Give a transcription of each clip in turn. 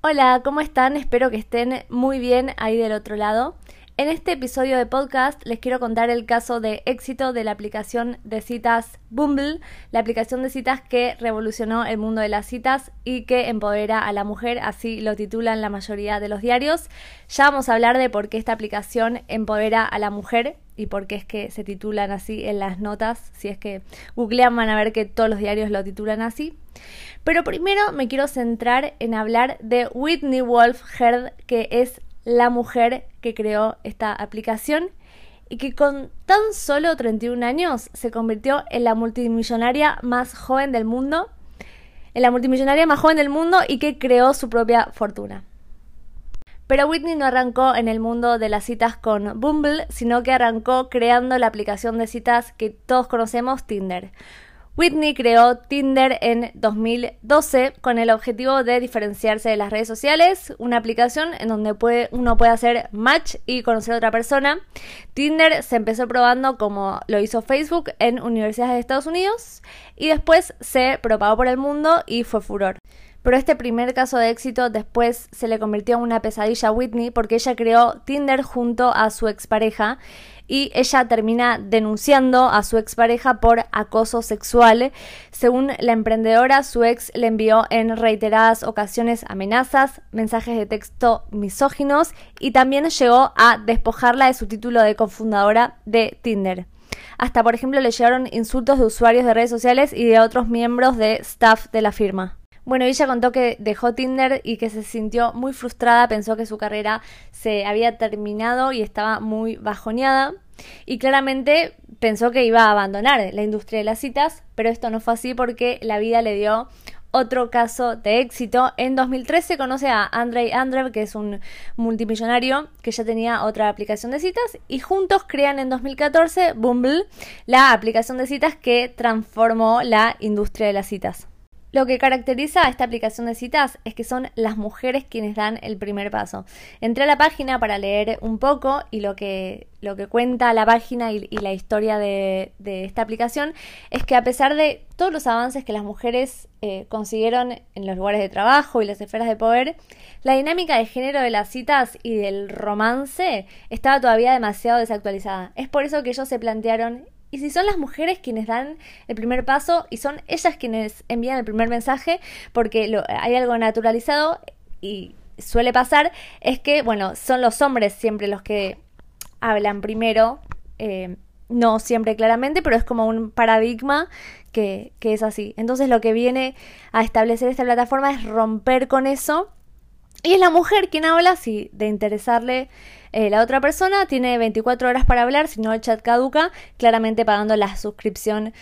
Hola, ¿cómo están? Espero que estén muy bien ahí del otro lado. En este episodio de podcast les quiero contar el caso de éxito de la aplicación de citas Bumble, la aplicación de citas que revolucionó el mundo de las citas y que empodera a la mujer, así lo titulan la mayoría de los diarios. Ya vamos a hablar de por qué esta aplicación empodera a la mujer y por qué es que se titulan así en las notas. Si es que googlean van a ver que todos los diarios lo titulan así. Pero primero me quiero centrar en hablar de Whitney Wolf Heard, que es la mujer que creó esta aplicación y que con tan solo 31 años se convirtió en la multimillonaria más joven del mundo, en la multimillonaria más joven del mundo y que creó su propia fortuna. Pero Whitney no arrancó en el mundo de las citas con Bumble, sino que arrancó creando la aplicación de citas que todos conocemos, Tinder. Whitney creó Tinder en 2012 con el objetivo de diferenciarse de las redes sociales, una aplicación en donde uno puede hacer match y conocer a otra persona. Tinder se empezó probando como lo hizo Facebook en universidades de Estados Unidos y después se propagó por el mundo y fue furor. Pero este primer caso de éxito después se le convirtió en una pesadilla a Whitney porque ella creó Tinder junto a su expareja y ella termina denunciando a su expareja por acoso sexual. Según la emprendedora, su ex le envió en reiteradas ocasiones amenazas, mensajes de texto misóginos y también llegó a despojarla de su título de cofundadora de Tinder. Hasta, por ejemplo, le llegaron insultos de usuarios de redes sociales y de otros miembros de staff de la firma. Bueno, ella contó que dejó Tinder y que se sintió muy frustrada, pensó que su carrera se había terminado y estaba muy bajoneada. Y claramente pensó que iba a abandonar la industria de las citas, pero esto no fue así porque la vida le dio otro caso de éxito. En 2013 conoce a Andrei Andrev, que es un multimillonario que ya tenía otra aplicación de citas, y juntos crean en 2014 Bumble, la aplicación de citas que transformó la industria de las citas. Lo que caracteriza a esta aplicación de citas es que son las mujeres quienes dan el primer paso. Entré a la página para leer un poco y lo que, lo que cuenta la página y, la historia de, esta aplicación es que a pesar de todos los avances que las mujeres eh, consiguieron en los lugares de trabajo y las esferas de poder, la dinámica de género de las citas y del romance estaba todavía demasiado desactualizada. Es por eso que ellos se plantearon y si son las mujeres quienes dan el primer paso y son ellas quienes envían el primer mensaje, porque hay algo naturalizado y suele pasar, es que, bueno, son los hombres siempre los que hablan primero, eh, no siempre claramente, pero es como un paradigma que, que es así. Entonces lo que viene a establecer esta plataforma es romper con eso y es la mujer quien habla, si de interesarle eh, la otra persona, tiene 24 horas para hablar, si no el chat caduca, claramente pagando la suscripción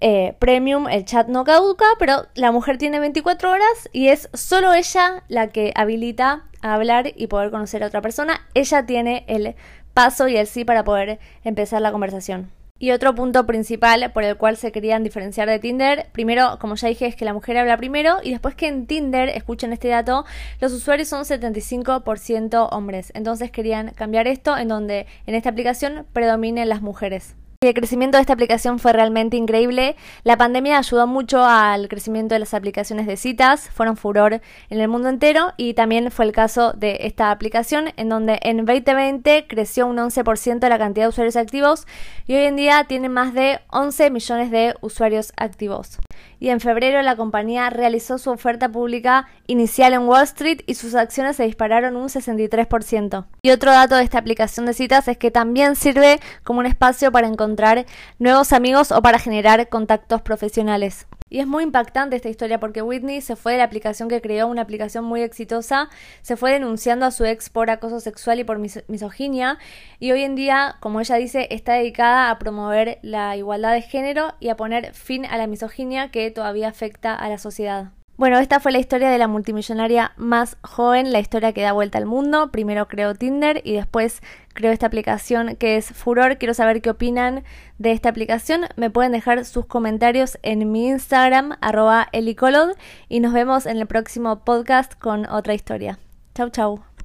eh, premium, el chat no caduca, pero la mujer tiene 24 horas y es solo ella la que habilita a hablar y poder conocer a otra persona. Ella tiene el paso y el sí para poder empezar la conversación. Y otro punto principal por el cual se querían diferenciar de Tinder, primero, como ya dije, es que la mujer habla primero y después que en Tinder, escuchen este dato, los usuarios son 75% hombres. Entonces querían cambiar esto en donde en esta aplicación predominen las mujeres. El crecimiento de esta aplicación fue realmente increíble. La pandemia ayudó mucho al crecimiento de las aplicaciones de citas, fueron furor en el mundo entero y también fue el caso de esta aplicación en donde en 2020 creció un 11% la cantidad de usuarios activos y hoy en día tiene más de 11 millones de usuarios activos y en febrero la compañía realizó su oferta pública inicial en Wall Street y sus acciones se dispararon un 63%. Y otro dato de esta aplicación de citas es que también sirve como un espacio para encontrar nuevos amigos o para generar contactos profesionales. Y es muy impactante esta historia porque Whitney se fue de la aplicación que creó, una aplicación muy exitosa, se fue denunciando a su ex por acoso sexual y por misoginia y hoy en día, como ella dice, está dedicada a promover la igualdad de género y a poner fin a la misoginia que todavía afecta a la sociedad. Bueno, esta fue la historia de la multimillonaria más joven, la historia que da vuelta al mundo. Primero creó Tinder y después creó esta aplicación que es Furor. Quiero saber qué opinan de esta aplicación. Me pueden dejar sus comentarios en mi Instagram, arroba elicolod, y nos vemos en el próximo podcast con otra historia. Chau, chau.